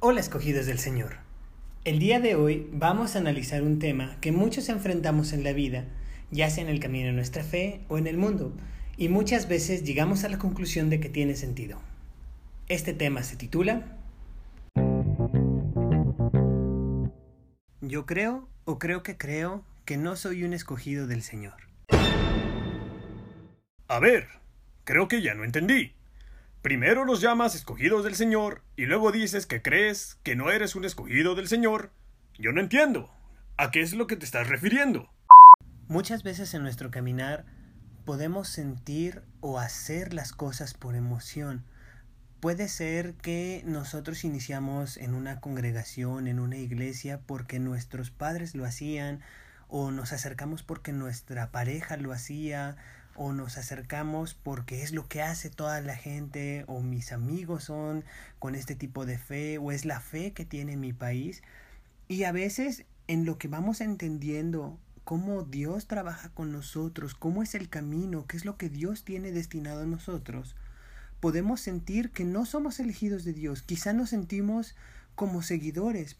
Hola escogidos del Señor. El día de hoy vamos a analizar un tema que muchos enfrentamos en la vida, ya sea en el camino de nuestra fe o en el mundo, y muchas veces llegamos a la conclusión de que tiene sentido. Este tema se titula Yo creo o creo que creo que no soy un escogido del Señor. A ver, creo que ya no entendí. Primero los llamas escogidos del Señor y luego dices que crees que no eres un escogido del Señor. Yo no entiendo. ¿A qué es lo que te estás refiriendo? Muchas veces en nuestro caminar podemos sentir o hacer las cosas por emoción. Puede ser que nosotros iniciamos en una congregación, en una iglesia, porque nuestros padres lo hacían, o nos acercamos porque nuestra pareja lo hacía, o nos acercamos porque es lo que hace toda la gente o mis amigos son con este tipo de fe o es la fe que tiene mi país. Y a veces en lo que vamos entendiendo cómo Dios trabaja con nosotros, cómo es el camino, qué es lo que Dios tiene destinado a nosotros, podemos sentir que no somos elegidos de Dios, quizá nos sentimos como seguidores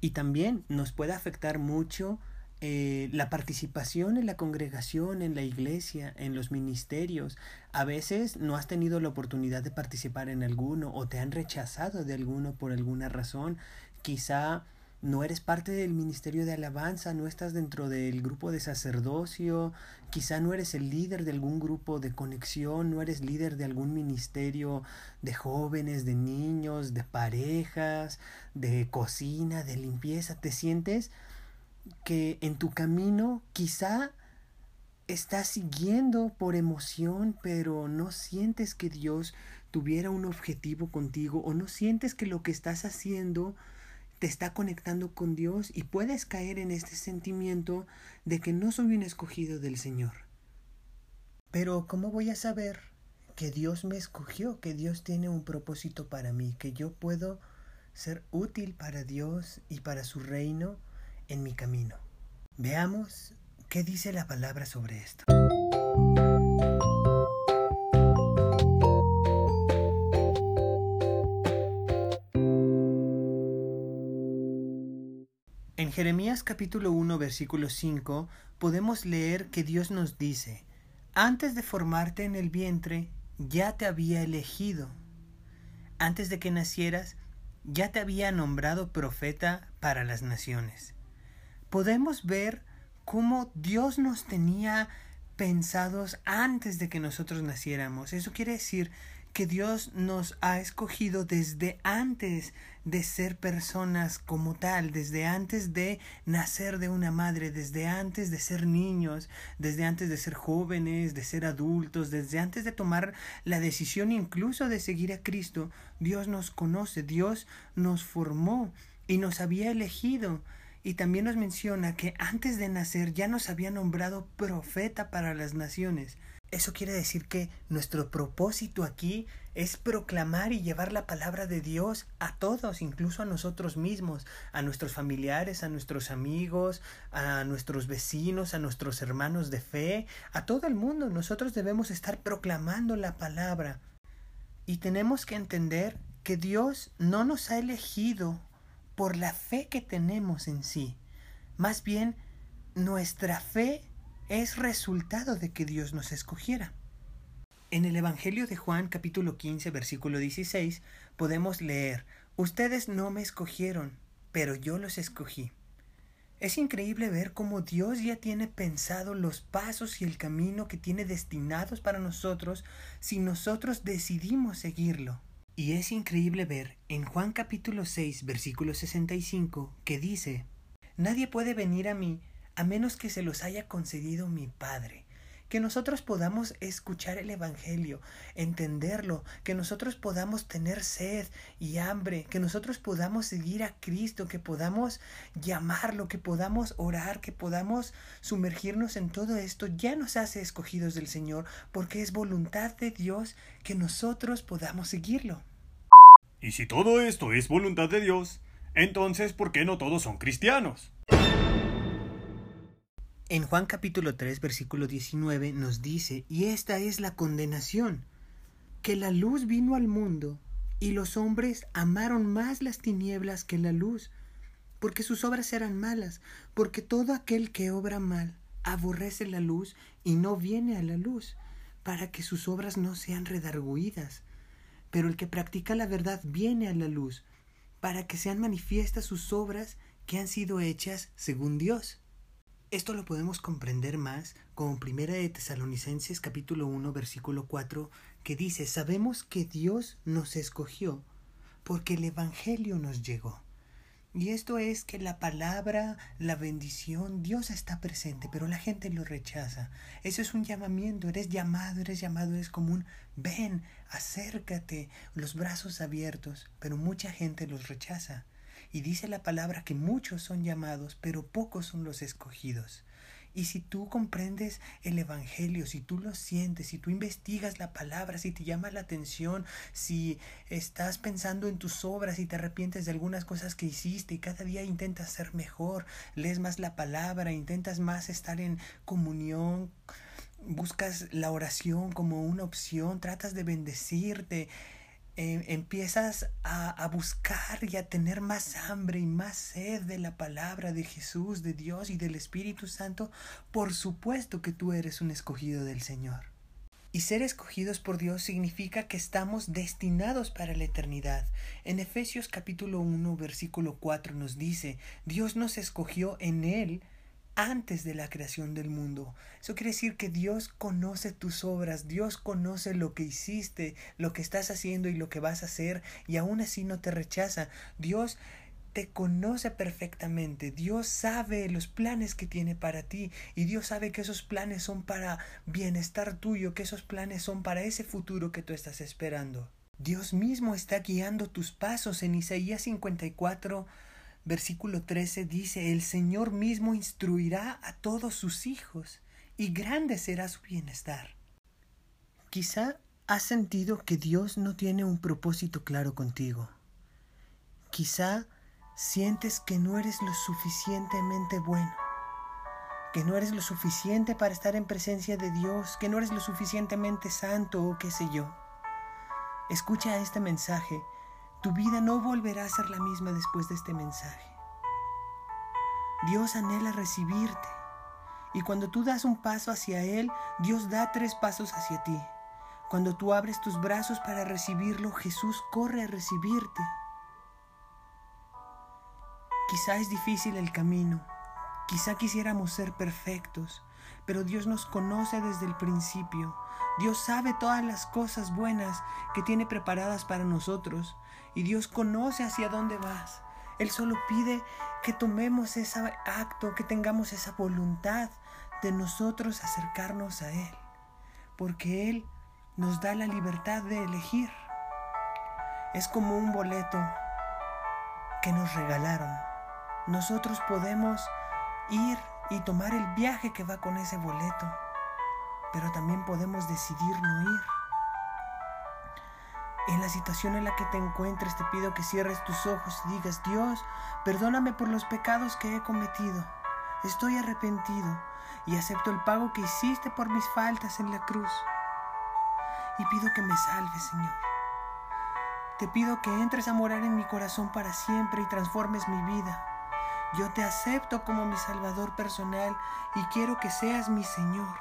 y también nos puede afectar mucho eh, la participación en la congregación, en la iglesia, en los ministerios. A veces no has tenido la oportunidad de participar en alguno o te han rechazado de alguno por alguna razón. Quizá no eres parte del ministerio de alabanza, no estás dentro del grupo de sacerdocio, quizá no eres el líder de algún grupo de conexión, no eres líder de algún ministerio de jóvenes, de niños, de parejas, de cocina, de limpieza, te sientes que en tu camino quizá estás siguiendo por emoción, pero no sientes que Dios tuviera un objetivo contigo o no sientes que lo que estás haciendo te está conectando con Dios y puedes caer en este sentimiento de que no soy un escogido del Señor. Pero ¿cómo voy a saber que Dios me escogió, que Dios tiene un propósito para mí, que yo puedo ser útil para Dios y para su reino? En mi camino. Veamos qué dice la palabra sobre esto. En Jeremías capítulo 1 versículo 5 podemos leer que Dios nos dice, antes de formarte en el vientre, ya te había elegido. Antes de que nacieras, ya te había nombrado profeta para las naciones podemos ver cómo Dios nos tenía pensados antes de que nosotros naciéramos. Eso quiere decir que Dios nos ha escogido desde antes de ser personas como tal, desde antes de nacer de una madre, desde antes de ser niños, desde antes de ser jóvenes, de ser adultos, desde antes de tomar la decisión incluso de seguir a Cristo, Dios nos conoce, Dios nos formó y nos había elegido. Y también nos menciona que antes de nacer ya nos había nombrado profeta para las naciones. Eso quiere decir que nuestro propósito aquí es proclamar y llevar la palabra de Dios a todos, incluso a nosotros mismos, a nuestros familiares, a nuestros amigos, a nuestros vecinos, a nuestros hermanos de fe, a todo el mundo. Nosotros debemos estar proclamando la palabra. Y tenemos que entender que Dios no nos ha elegido por la fe que tenemos en sí. Más bien, nuestra fe es resultado de que Dios nos escogiera. En el Evangelio de Juan capítulo 15 versículo 16 podemos leer, Ustedes no me escogieron, pero yo los escogí. Es increíble ver cómo Dios ya tiene pensado los pasos y el camino que tiene destinados para nosotros si nosotros decidimos seguirlo. Y es increíble ver en Juan capítulo 6 versículo 65 que dice, Nadie puede venir a mí a menos que se los haya concedido mi Padre. Que nosotros podamos escuchar el Evangelio, entenderlo, que nosotros podamos tener sed y hambre, que nosotros podamos seguir a Cristo, que podamos llamarlo, que podamos orar, que podamos sumergirnos en todo esto, ya nos hace escogidos del Señor, porque es voluntad de Dios que nosotros podamos seguirlo. Y si todo esto es voluntad de Dios, entonces ¿por qué no todos son cristianos? En Juan capítulo 3, versículo 19 nos dice, y esta es la condenación, que la luz vino al mundo, y los hombres amaron más las tinieblas que la luz, porque sus obras eran malas, porque todo aquel que obra mal aborrece la luz y no viene a la luz, para que sus obras no sean redarguidas. Pero el que practica la verdad viene a la luz, para que sean manifiestas sus obras que han sido hechas según Dios. Esto lo podemos comprender más con Primera de Tesalonicenses capítulo 1 versículo 4 que dice, sabemos que Dios nos escogió porque el Evangelio nos llegó. Y esto es que la palabra, la bendición, Dios está presente, pero la gente lo rechaza. Eso es un llamamiento, eres llamado, eres llamado, es común. Ven, acércate, los brazos abiertos, pero mucha gente los rechaza. Y dice la palabra que muchos son llamados, pero pocos son los escogidos. Y si tú comprendes el Evangelio, si tú lo sientes, si tú investigas la palabra, si te llama la atención, si estás pensando en tus obras y te arrepientes de algunas cosas que hiciste y cada día intentas ser mejor, lees más la palabra, intentas más estar en comunión, buscas la oración como una opción, tratas de bendecirte, Em, empiezas a, a, buscar y a tener más hambre y más sed de la palabra de Jesús, de Dios y del Espíritu Santo, por supuesto que tú eres un escogido del Señor. Y ser escogidos por Dios significa que estamos destinados para la eternidad. En Efesios capítulo 1 versículo 4 nos dice, Dios nos escogió en Él antes de la creación del mundo. Eso quiere decir que Dios conoce tus obras, Dios conoce lo que hiciste, lo que estás haciendo y lo que vas a hacer, y aún así no te rechaza. Dios te conoce perfectamente, Dios sabe los planes que tiene para ti y Dios sabe que esos planes son para bienestar tuyo, que esos planes son para ese futuro que tú estás esperando. Dios mismo está guiando tus pasos en Isaías 54 versículo 13 dice, el Señor mismo instruirá a todos sus hijos y grande será su bienestar. Quizá has sentido que Dios no tiene un propósito claro contigo. Quizá sientes que no eres lo suficientemente bueno, que no eres lo suficiente para estar en presencia de Dios, que no eres lo suficientemente santo o qué sé yo. Escucha este mensaje tu vida no volverá a ser la misma después de este mensaje. Dios anhela recibirte. Y cuando tú das un paso hacia Él, Dios da tres pasos hacia ti. Cuando tú abres tus brazos para recibirlo, Jesús corre a recibirte. Quizá es difícil el camino, quizá quisiéramos ser perfectos, pero Dios nos conoce desde el principio. Dios sabe todas las cosas buenas que tiene preparadas para nosotros y Dios conoce hacia dónde vas. Él solo pide que tomemos ese acto, que tengamos esa voluntad de nosotros acercarnos a Él, porque Él nos da la libertad de elegir. Es como un boleto que nos regalaron. Nosotros podemos ir y tomar el viaje que va con ese boleto, pero también podemos decidir no ir. En la situación en la que te encuentres te pido que cierres tus ojos y digas, Dios, perdóname por los pecados que he cometido. Estoy arrepentido y acepto el pago que hiciste por mis faltas en la cruz. Y pido que me salves, Señor. Te pido que entres a morar en mi corazón para siempre y transformes mi vida. Yo te acepto como mi Salvador personal y quiero que seas mi Señor.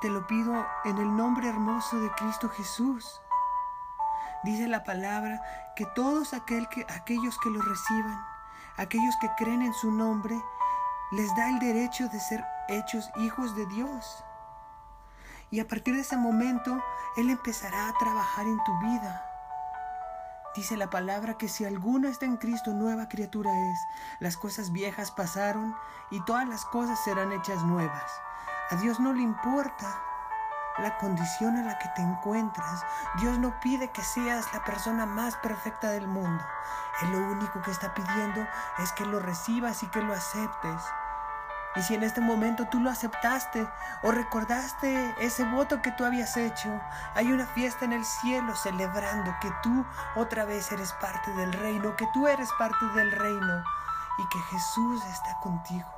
Te lo pido en el nombre hermoso de Cristo Jesús. Dice la palabra que todos aquel que, aquellos que lo reciban, aquellos que creen en su nombre, les da el derecho de ser hechos hijos de Dios. Y a partir de ese momento, Él empezará a trabajar en tu vida. Dice la palabra que si alguno está en Cristo, nueva criatura es. Las cosas viejas pasaron y todas las cosas serán hechas nuevas. A Dios no le importa la condición en la que te encuentras. Dios no pide que seas la persona más perfecta del mundo. Él lo único que está pidiendo es que lo recibas y que lo aceptes. Y si en este momento tú lo aceptaste o recordaste ese voto que tú habías hecho, hay una fiesta en el cielo celebrando que tú otra vez eres parte del reino, que tú eres parte del reino y que Jesús está contigo.